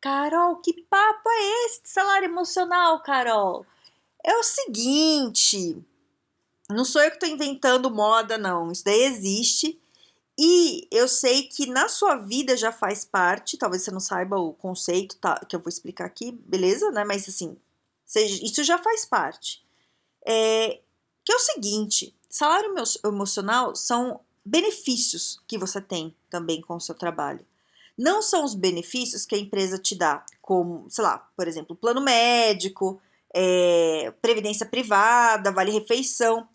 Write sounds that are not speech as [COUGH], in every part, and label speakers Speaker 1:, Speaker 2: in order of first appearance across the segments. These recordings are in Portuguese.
Speaker 1: Carol, que papo é esse de salário emocional, Carol? É o seguinte, não sou eu que estou inventando moda, não. Isso daí existe. E eu sei que na sua vida já faz parte, talvez você não saiba o conceito tá, que eu vou explicar aqui, beleza? Né? Mas assim, isso já faz parte. É, que é o seguinte: salário emocional são benefícios que você tem também com o seu trabalho não são os benefícios que a empresa te dá, como, sei lá, por exemplo, plano médico, é, previdência privada, vale refeição.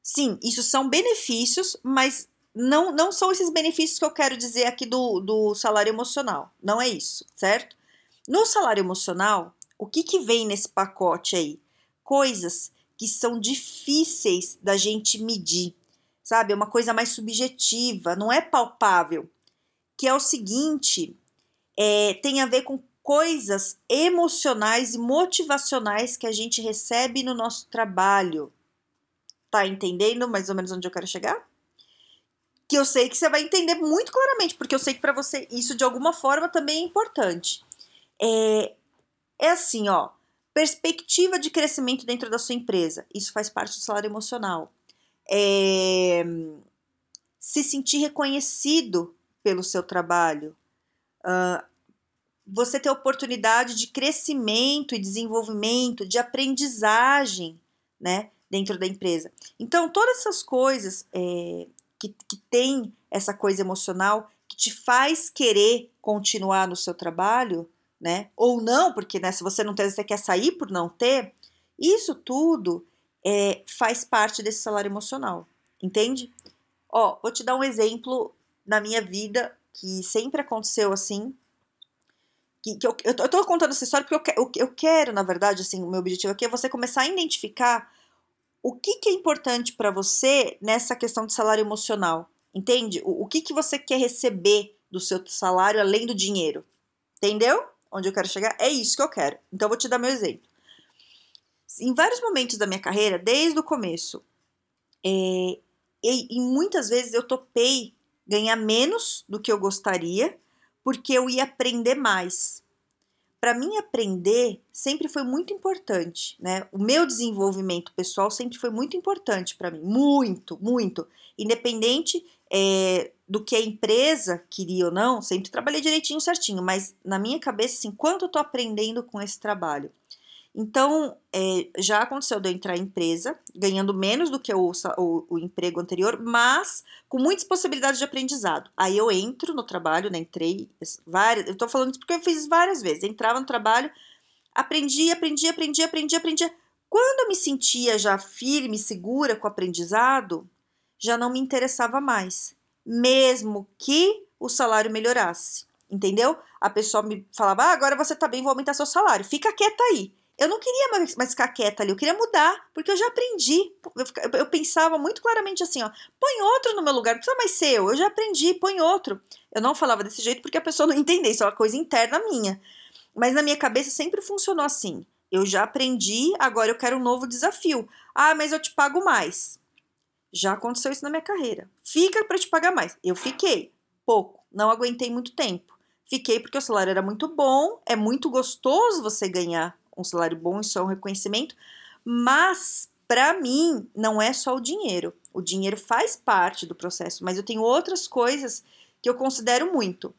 Speaker 1: Sim, isso são benefícios, mas não, não são esses benefícios que eu quero dizer aqui do, do salário emocional. Não é isso, certo? No salário emocional, o que, que vem nesse pacote aí? Coisas que são difíceis da gente medir, sabe? É uma coisa mais subjetiva, não é palpável que é o seguinte: é, tem a ver com coisas emocionais e motivacionais que a gente recebe no nosso trabalho. Tá entendendo mais ou menos onde eu quero chegar? Que eu sei que você vai entender muito claramente, porque eu sei que para você isso de alguma forma também é importante. É, é assim, ó, perspectiva de crescimento dentro da sua empresa. Isso faz parte do salário emocional. É, se sentir reconhecido pelo seu trabalho. Uh, você ter oportunidade de crescimento e desenvolvimento, de aprendizagem, né, dentro da empresa. Então, todas essas coisas é, que, que tem essa coisa emocional que te faz querer continuar no seu trabalho, né, ou não, porque né, se você não tem, você quer sair por não ter, isso tudo é, faz parte desse salário emocional, entende? Ó, vou te dar um exemplo na minha vida que sempre aconteceu assim. Que, que eu, eu, tô, eu tô contando essa história porque eu, eu, eu quero, na verdade, assim, o meu objetivo aqui é você começar a identificar o que, que é importante para você nessa questão de salário emocional. Entende? O, o que, que você quer receber do seu salário além do dinheiro. Entendeu? Onde eu quero chegar? É isso que eu quero. Então, eu vou te dar meu exemplo. Em vários momentos da minha carreira, desde o começo, é, e, e muitas vezes eu topei ganhar menos do que eu gostaria, porque eu ia aprender mais. Para mim, aprender sempre foi muito importante, né? O meu desenvolvimento pessoal sempre foi muito importante para mim, muito, muito. Independente é, do que a empresa queria ou não, sempre trabalhei direitinho, certinho, mas na minha cabeça, assim, quanto eu tô aprendendo com esse trabalho? Então, é, já aconteceu de eu entrar em empresa, ganhando menos do que o, o, o, emprego anterior, mas com muitas possibilidades de aprendizado. Aí eu entro no trabalho, né? Entrei várias. Eu tô falando isso porque eu fiz várias vezes. Entrava no trabalho, aprendi, aprendi, aprendi, aprendi, aprendi. Quando eu me sentia já firme, segura com o aprendizado, já não me interessava mais, mesmo que o salário melhorasse. Entendeu? A pessoa me falava: ah, agora você tá bem, vou aumentar seu salário. Fica quieta aí eu não queria mais, ficar quieta ali, eu queria mudar, porque eu já aprendi. Eu, pensava muito claramente assim, ó, põe outro no meu lugar, não precisa mais ser eu, eu já aprendi, põe outro. Eu não falava desse jeito porque a pessoa não [LAUGHS] entendeu, isso é uma coisa interna minha. Mas na minha cabeça sempre funcionou assim. Eu já aprendi, agora eu quero um novo desafio. Ah, mas eu te pago mais. Já aconteceu isso na minha carreira. Fica para te pagar mais. Eu fiquei pouco, não aguentei muito tempo. Fiquei porque o salário era muito bom, é muito gostoso você ganhar um salário bom, isso é um reconhecimento, mas para mim não é só o dinheiro. O dinheiro faz parte do processo, mas eu tenho outras coisas que eu considero muito.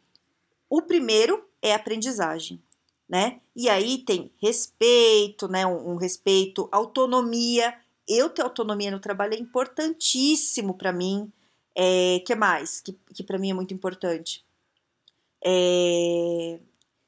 Speaker 1: O primeiro é aprendizagem, né? E aí tem respeito, né? Um, um respeito, autonomia. Eu ter autonomia no trabalho é importantíssimo para mim. É, que mais? Que, que para mim é muito importante. É,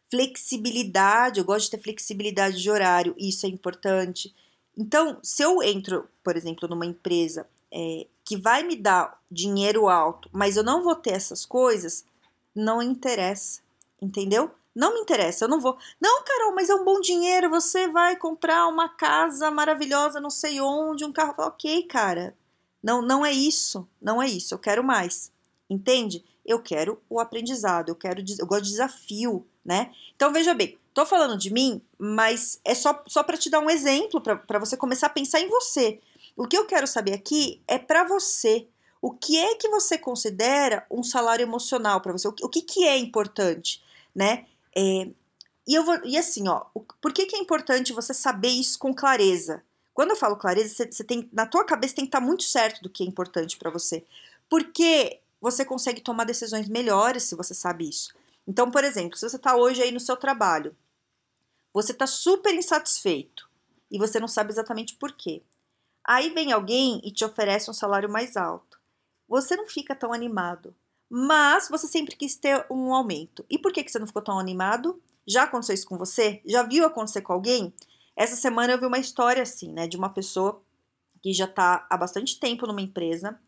Speaker 1: flexibilidade, eu gosto de ter flexibilidade de horário, isso é importante. Então, se eu entro, por exemplo, numa empresa é, que vai me dar dinheiro alto, mas eu não vou ter essas coisas, não interessa, entendeu? Não me interessa, eu não vou. Não, Carol, mas é um bom dinheiro, você vai comprar uma casa maravilhosa, não sei onde, um carro. Ok, cara. Não, não é isso. Não é isso. Eu quero mais. Entende? Eu quero o aprendizado, eu quero eu gosto de desafio, né? Então veja bem, tô falando de mim, mas é só, só para te dar um exemplo, para você começar a pensar em você. O que eu quero saber aqui é para você. O que é que você considera um salário emocional para você? O que, o que, é importante, né? É, e, eu vou, e assim, ó, por que, que é importante você saber isso com clareza? Quando eu falo clareza, você, você tem, na tua cabeça tem que estar tá muito certo do que é importante para você. Porque você consegue tomar decisões melhores se você sabe isso. Então, por exemplo, se você está hoje aí no seu trabalho, você está super insatisfeito e você não sabe exatamente por quê. Aí vem alguém e te oferece um salário mais alto. Você não fica tão animado, mas você sempre quis ter um aumento. E por que, que você não ficou tão animado? Já aconteceu isso com você? Já viu acontecer com alguém? Essa semana eu vi uma história assim, né, de uma pessoa que já está há bastante tempo numa empresa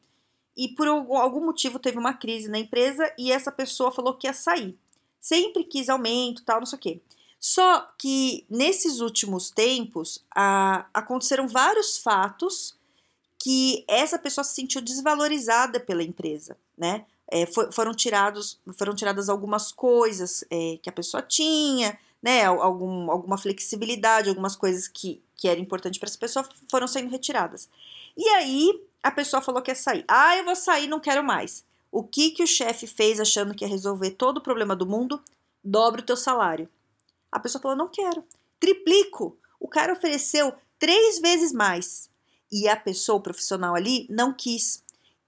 Speaker 1: e por algum motivo teve uma crise na empresa e essa pessoa falou que ia sair. Sempre quis aumento, tal, não sei o quê. Só que nesses últimos tempos a, aconteceram vários fatos que essa pessoa se sentiu desvalorizada pela empresa, né? É, for, foram tirados, foram tiradas algumas coisas é, que a pessoa tinha, né? Algum, alguma flexibilidade, algumas coisas que, que era importante para essa pessoa foram sendo retiradas. E aí a pessoa falou que ia sair. Ah, eu vou sair, não quero mais. O que que o chefe fez achando que ia resolver todo o problema do mundo? Dobra o teu salário. A pessoa falou, não quero. Triplico. O cara ofereceu três vezes mais. E a pessoa, o profissional ali, não quis.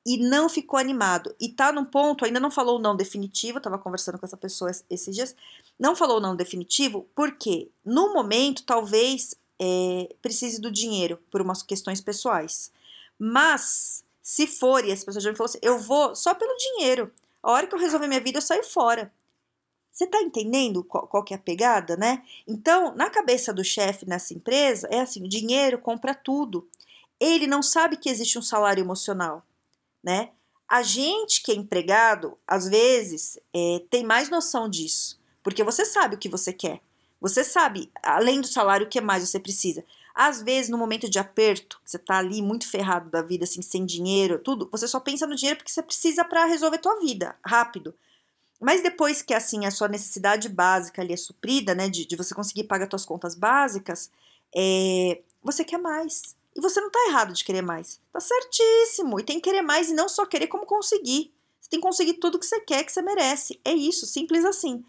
Speaker 1: E não ficou animado. E tá num ponto, ainda não falou não definitivo, tava conversando com essa pessoa esses dias, não falou não definitivo, porque no momento, talvez, é, precise do dinheiro por umas questões pessoais. Mas, se for, e essa pessoa já me falou assim, eu vou só pelo dinheiro. A hora que eu resolver minha vida, eu saio fora. Você tá entendendo qual, qual que é a pegada, né? Então, na cabeça do chefe nessa empresa, é assim, o dinheiro compra tudo. Ele não sabe que existe um salário emocional, né? A gente que é empregado, às vezes, é, tem mais noção disso. Porque você sabe o que você quer. Você sabe, além do salário, o que mais você precisa. Às vezes, no momento de aperto, você tá ali muito ferrado da vida, assim, sem dinheiro, tudo, você só pensa no dinheiro porque você precisa para resolver tua vida, rápido. Mas depois que, assim, a sua necessidade básica ali é suprida, né, de, de você conseguir pagar suas contas básicas, é, você quer mais. E você não tá errado de querer mais. Tá certíssimo. E tem que querer mais e não só querer como conseguir. Você tem que conseguir tudo que você quer, que você merece. É isso, simples assim.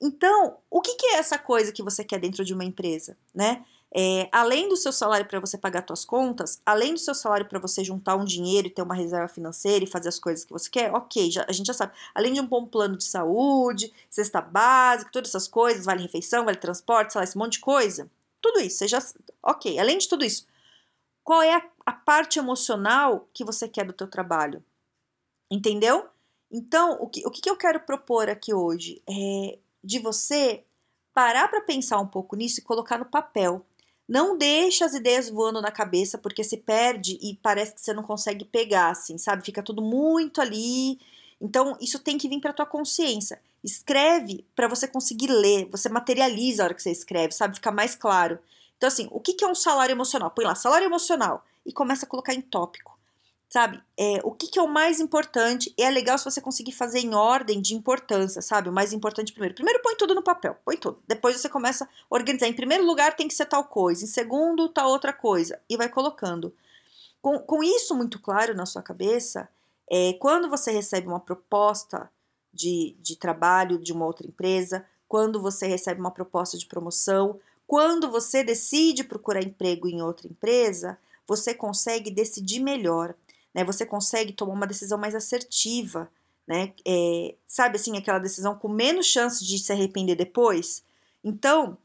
Speaker 1: Então, o que, que é essa coisa que você quer dentro de uma empresa, né? É, além do seu salário para você pagar suas contas, além do seu salário para você juntar um dinheiro e ter uma reserva financeira e fazer as coisas que você quer, ok, já, a gente já sabe. Além de um bom plano de saúde, cesta básica, todas essas coisas, vale refeição, vale transporte, sei lá, esse monte de coisa, tudo isso, você já. Ok, além de tudo isso, qual é a, a parte emocional que você quer do teu trabalho? Entendeu? Então, o que, o que eu quero propor aqui hoje é de você parar para pensar um pouco nisso e colocar no papel. Não deixa as ideias voando na cabeça, porque se perde e parece que você não consegue pegar, assim, sabe? Fica tudo muito ali. Então, isso tem que vir para tua consciência. Escreve para você conseguir ler, você materializa a hora que você escreve, sabe? Fica mais claro. Então, assim, o que, que é um salário emocional? Põe lá, salário emocional, e começa a colocar em tópico sabe? É, o que, que, é o mais importante? É legal se você conseguir fazer em ordem de importância, sabe? O mais importante primeiro. Primeiro põe tudo no papel, põe tudo. Depois você começa a organizar. Em primeiro lugar tem que ser tal coisa, em segundo tal outra coisa, e vai colocando. Com, com isso muito claro na sua cabeça, é, quando você recebe uma proposta de, de trabalho de uma outra empresa, quando você recebe uma proposta de promoção, quando você decide procurar emprego em outra empresa, você consegue decidir melhor né? Você consegue tomar uma decisão mais assertiva, né? É, sabe assim, aquela decisão com menos chance de se arrepender depois? Então,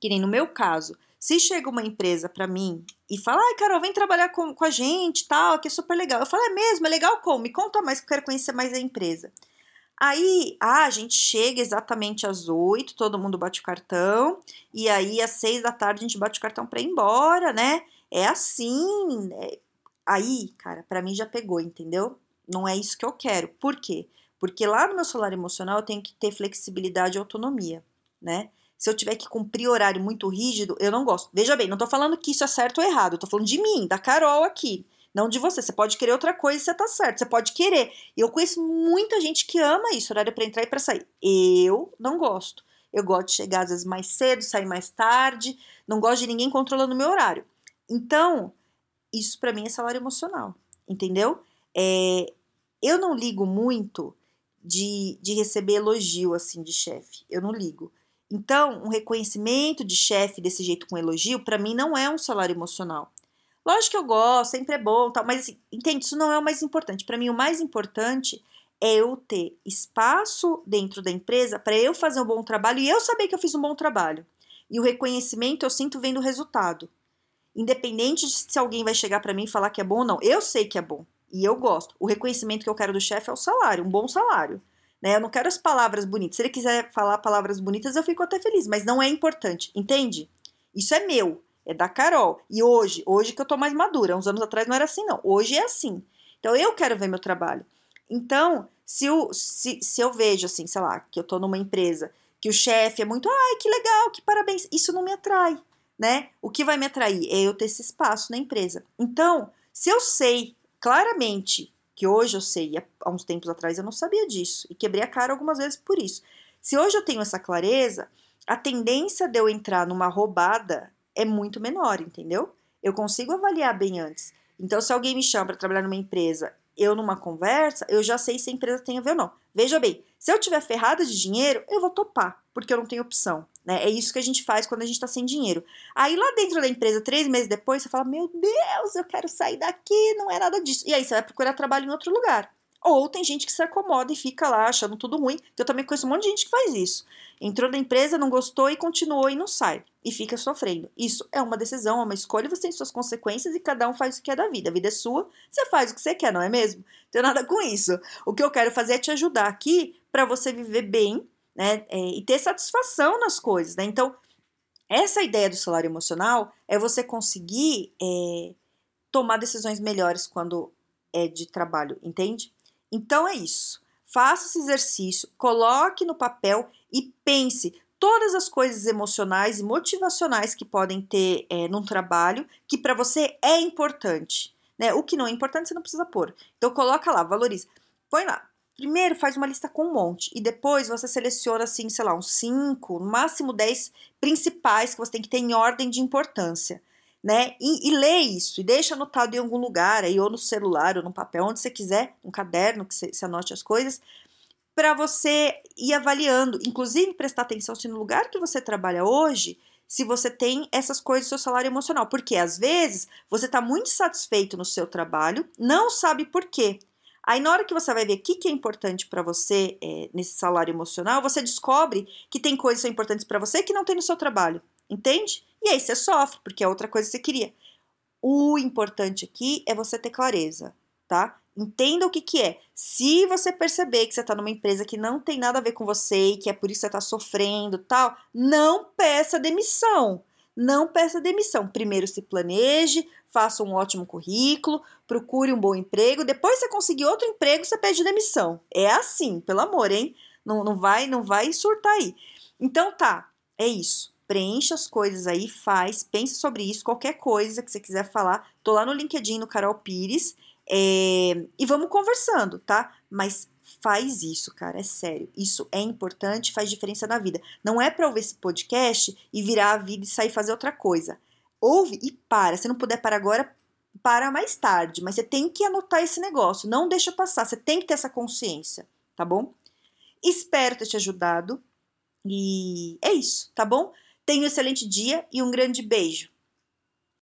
Speaker 1: que nem no meu caso, se chega uma empresa para mim e fala, ai, Carol, vem trabalhar com, com a gente, tal, que é super legal. Eu falo, é mesmo? É legal como? Me conta mais que eu quero conhecer mais a empresa. Aí, ah, a gente chega exatamente às oito, todo mundo bate o cartão, e aí às seis da tarde a gente bate o cartão para ir embora, né? É assim, é, Aí, cara, para mim já pegou, entendeu? Não é isso que eu quero. Por quê? Porque lá no meu salário emocional eu tenho que ter flexibilidade e autonomia. né? Se eu tiver que cumprir horário muito rígido, eu não gosto. Veja bem, não tô falando que isso é certo ou errado, eu tô falando de mim, da Carol aqui. Não de você. Você pode querer outra coisa e você tá certo. Você pode querer. Eu conheço muita gente que ama isso, horário para entrar e para sair. Eu não gosto. Eu gosto de chegar às vezes mais cedo, sair mais tarde. Não gosto de ninguém controlando o meu horário. Então, isso para mim é salário emocional. Entendeu? É, eu não ligo muito de, de receber elogio assim de chefe. Eu não ligo. Então, um reconhecimento de chefe desse jeito com elogio, para mim não é um salário emocional. Lógico que eu gosto, sempre é bom, tal, mas assim, entende, isso não é o mais importante. Para mim, o mais importante é eu ter espaço dentro da empresa para eu fazer um bom trabalho e eu saber que eu fiz um bom trabalho. E o reconhecimento eu sinto vendo o resultado. Independente de se alguém vai chegar para mim e falar que é bom ou não, eu sei que é bom e eu gosto. O reconhecimento que eu quero do chefe é o salário, um bom salário. Né? Eu não quero as palavras bonitas. Se ele quiser falar palavras bonitas, eu fico até feliz, mas não é importante, entende? Isso é meu é da Carol. E hoje, hoje que eu tô mais madura, uns anos atrás não era assim, não. Hoje é assim. Então eu quero ver meu trabalho. Então, se eu, se, se eu vejo assim, sei lá, que eu tô numa empresa que o chefe é muito, ai, que legal, que parabéns, isso não me atrai, né? O que vai me atrair é eu ter esse espaço na empresa. Então, se eu sei claramente que hoje eu sei, há uns tempos atrás eu não sabia disso e quebrei a cara algumas vezes por isso. Se hoje eu tenho essa clareza, a tendência de eu entrar numa roubada é muito menor, entendeu? Eu consigo avaliar bem antes. Então, se alguém me chama para trabalhar numa empresa, eu numa conversa, eu já sei se a empresa tem a ver ou não. Veja bem, se eu tiver ferrada de dinheiro, eu vou topar, porque eu não tenho opção. Né? É isso que a gente faz quando a gente está sem dinheiro. Aí lá dentro da empresa, três meses depois, você fala: Meu Deus, eu quero sair daqui, não é nada disso. E aí você vai procurar trabalho em outro lugar. Ou tem gente que se acomoda e fica lá achando tudo ruim, que eu também conheço um monte de gente que faz isso. Entrou na empresa, não gostou e continuou e não sai. E fica sofrendo. Isso é uma decisão, é uma escolha, você tem suas consequências e cada um faz o que quer da vida. A vida é sua, você faz o que você quer, não é mesmo? Não tenho nada com isso. O que eu quero fazer é te ajudar aqui para você viver bem, né? É, e ter satisfação nas coisas, né? Então, essa ideia do salário emocional é você conseguir é, tomar decisões melhores quando é de trabalho, entende? Então é isso. Faça esse exercício, coloque no papel e pense todas as coisas emocionais e motivacionais que podem ter é, num trabalho que para você é importante. Né? O que não é importante você não precisa pôr. Então coloca lá, valoriza. Põe lá. Primeiro faz uma lista com um monte e depois você seleciona assim, sei lá, uns 5, no máximo 10 principais que você tem que ter em ordem de importância né? E, e lê isso, e deixa anotado em algum lugar, aí, ou no celular, ou no papel, onde você quiser, um caderno que você, anote as coisas, para você ir avaliando, inclusive prestar atenção se no lugar que você trabalha hoje, se você tem essas coisas do seu salário emocional, porque às vezes você está muito satisfeito no seu trabalho, não sabe por quê. Aí, na hora que você vai ver o que, que é importante para você é, nesse salário emocional, você descobre que tem coisas que são importantes para você que não tem no seu trabalho. Entende? E aí você sofre, porque é outra coisa que você queria. O importante aqui é você ter clareza, tá? Entenda o que, que é. Se você perceber que você está numa empresa que não tem nada a ver com você e que é por isso que você está sofrendo tal, não peça demissão. Não peça demissão. Primeiro se planeje, faça um ótimo currículo, procure um bom emprego. Depois você conseguir outro emprego, você pede demissão. É assim, pelo amor, hein? Não, não vai, não vai surtar aí. Então tá, é isso preencha as coisas aí, faz, pensa sobre isso, qualquer coisa que você quiser falar, tô lá no LinkedIn, no Carol Pires, é, e vamos conversando, tá? Mas faz isso, cara, é sério. Isso é importante, faz diferença na vida. Não é para ouvir esse podcast e virar a vida e sair fazer outra coisa. Ouve e para. Se não puder parar agora, para mais tarde. Mas você tem que anotar esse negócio. Não deixa passar. Você tem que ter essa consciência, tá bom? Espero ter te ajudado. E é isso, tá bom? Tenha um excelente dia e um grande beijo.